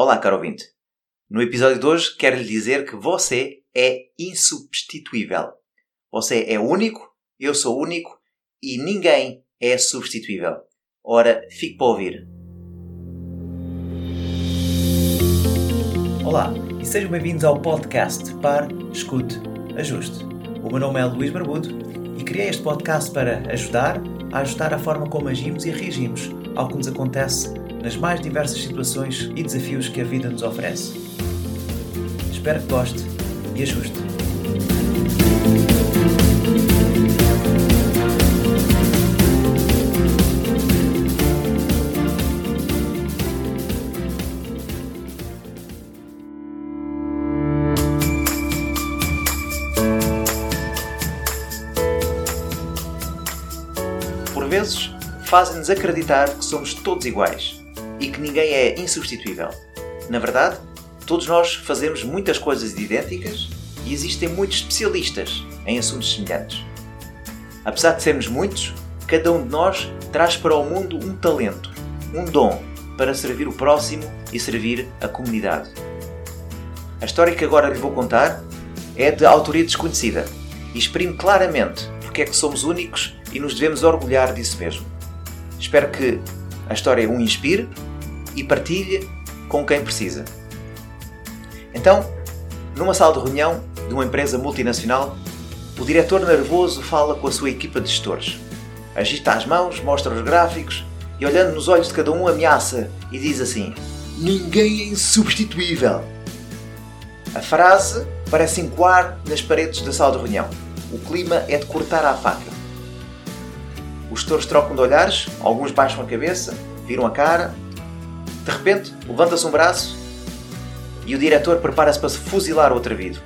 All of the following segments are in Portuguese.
Olá, caro ouvinte. No episódio de hoje quero lhe dizer que você é insubstituível. Você é único, eu sou único e ninguém é substituível. Ora, fique para ouvir. Olá e sejam bem-vindos ao podcast Par, Escute, Ajuste. O meu nome é Luís Barbudo e criei este podcast para ajudar a ajustar a forma como agimos e reagimos ao que nos acontece nas mais diversas situações e desafios que a vida nos oferece. Espero que goste e ajuste. Por vezes, fazem-nos acreditar que somos todos iguais e que ninguém é insubstituível. Na verdade, todos nós fazemos muitas coisas idênticas e existem muitos especialistas em assuntos semelhantes. Apesar de sermos muitos, cada um de nós traz para o mundo um talento, um dom para servir o próximo e servir a comunidade. A história que agora lhe vou contar é de autoria desconhecida e exprime claramente porque é que somos únicos e nos devemos orgulhar disso mesmo. Espero que a história o inspire e partilhe com quem precisa. Então, numa sala de reunião de uma empresa multinacional, o diretor nervoso fala com a sua equipa de gestores. Agita as mãos, mostra os gráficos e, olhando nos olhos de cada um, ameaça e diz assim: Ninguém é insubstituível. A frase parece encoar nas paredes da sala de reunião. O clima é de cortar à faca. Os gestores trocam de olhares, alguns baixam a cabeça, viram a cara. De repente, levanta-se um braço e o diretor prepara-se para se fuzilar o atrevido.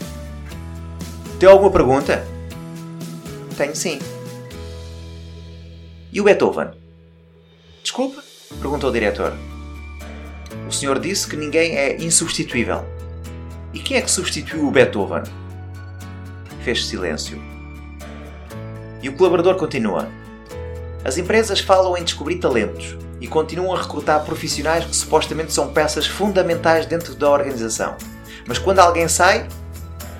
Tem alguma pergunta? Tenho sim. E o Beethoven? Desculpa? Perguntou o diretor. O senhor disse que ninguém é insubstituível. E quem é que substituiu o Beethoven? Fez silêncio. E o colaborador continua. As empresas falam em descobrir talentos e continuam a recrutar profissionais que supostamente são peças fundamentais dentro da organização. Mas quando alguém sai,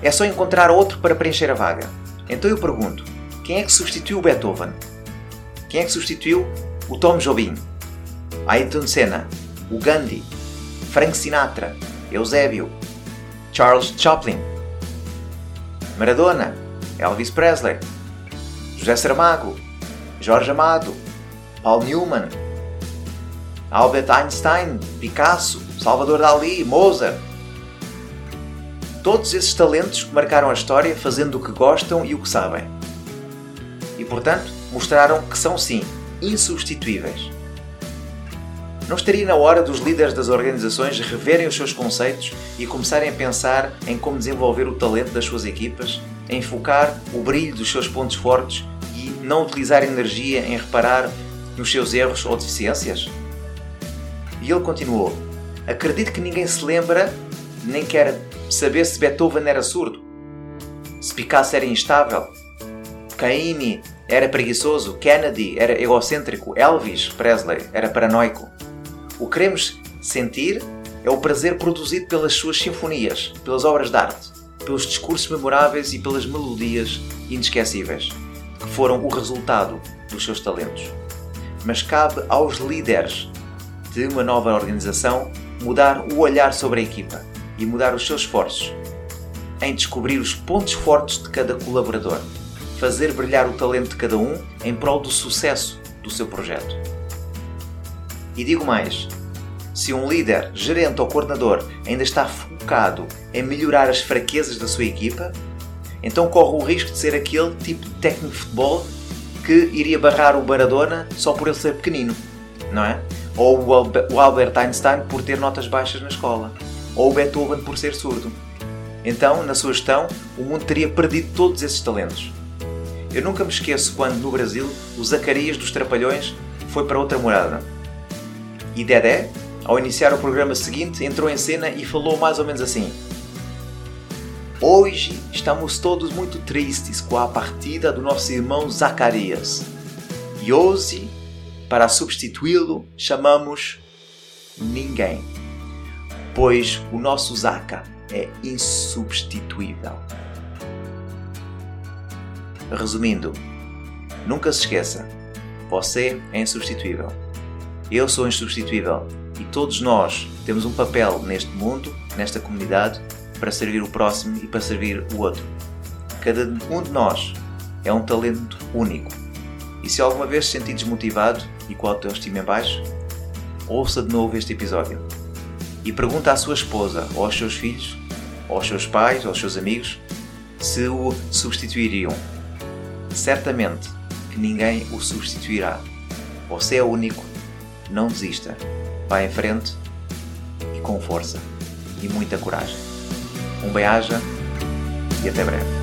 é só encontrar outro para preencher a vaga. Então eu pergunto: quem é que substituiu Beethoven? Quem é que substituiu o Tom Jobim? Ayrton Senna, o Gandhi, Frank Sinatra, Eusébio, Charles Chaplin, Maradona, Elvis Presley, José Saramago, Jorge Amado, Paul Newman, Albert Einstein, Picasso, Salvador Dali, Mozart. Todos esses talentos que marcaram a história fazendo o que gostam e o que sabem. E portanto, mostraram que são sim insubstituíveis. Não estaria na hora dos líderes das organizações reverem os seus conceitos e começarem a pensar em como desenvolver o talento das suas equipas, em focar o brilho dos seus pontos fortes e não utilizar energia em reparar nos seus erros ou deficiências? E ele continuou: Acredito que ninguém se lembra, nem quer saber se Beethoven era surdo, se Picasso era instável, Caymmi era preguiçoso, Kennedy era egocêntrico, Elvis Presley era paranoico. O que queremos sentir é o prazer produzido pelas suas sinfonias, pelas obras de arte, pelos discursos memoráveis e pelas melodias inesquecíveis, que foram o resultado dos seus talentos. Mas cabe aos líderes de uma nova organização mudar o olhar sobre a equipa e mudar os seus esforços em descobrir os pontos fortes de cada colaborador, fazer brilhar o talento de cada um em prol do sucesso do seu projeto. E digo mais: se um líder, gerente ou coordenador ainda está focado em melhorar as fraquezas da sua equipa, então corre o risco de ser aquele tipo de técnico de futebol que iria barrar o Maradona só por ele ser pequenino, não é? Ou o Albert Einstein por ter notas baixas na escola, ou o Beethoven por ser surdo. Então, na sua gestão, o mundo teria perdido todos esses talentos. Eu nunca me esqueço quando, no Brasil, o Zacarias dos Trapalhões foi para outra morada. E Dedé, ao iniciar o programa seguinte, entrou em cena e falou mais ou menos assim: Hoje estamos todos muito tristes com a partida do nosso irmão Zacarias. E hoje, para substituí-lo, chamamos ninguém. pois o nosso Zaka é insubstituível. Resumindo, nunca se esqueça: você é insubstituível. Eu sou insubstituível e todos nós temos um papel neste mundo, nesta comunidade, para servir o próximo e para servir o outro. Cada um de nós é um talento único. E se alguma vez se sentir desmotivado e com a autoestima em baixo, ouça de novo este episódio e pergunta à sua esposa ou aos seus filhos, ou aos seus pais ou aos seus amigos se o substituiriam. Certamente que ninguém o substituirá. Você é único, não desista. Vá em frente e com força e muita coragem. Um bem-aja e até breve.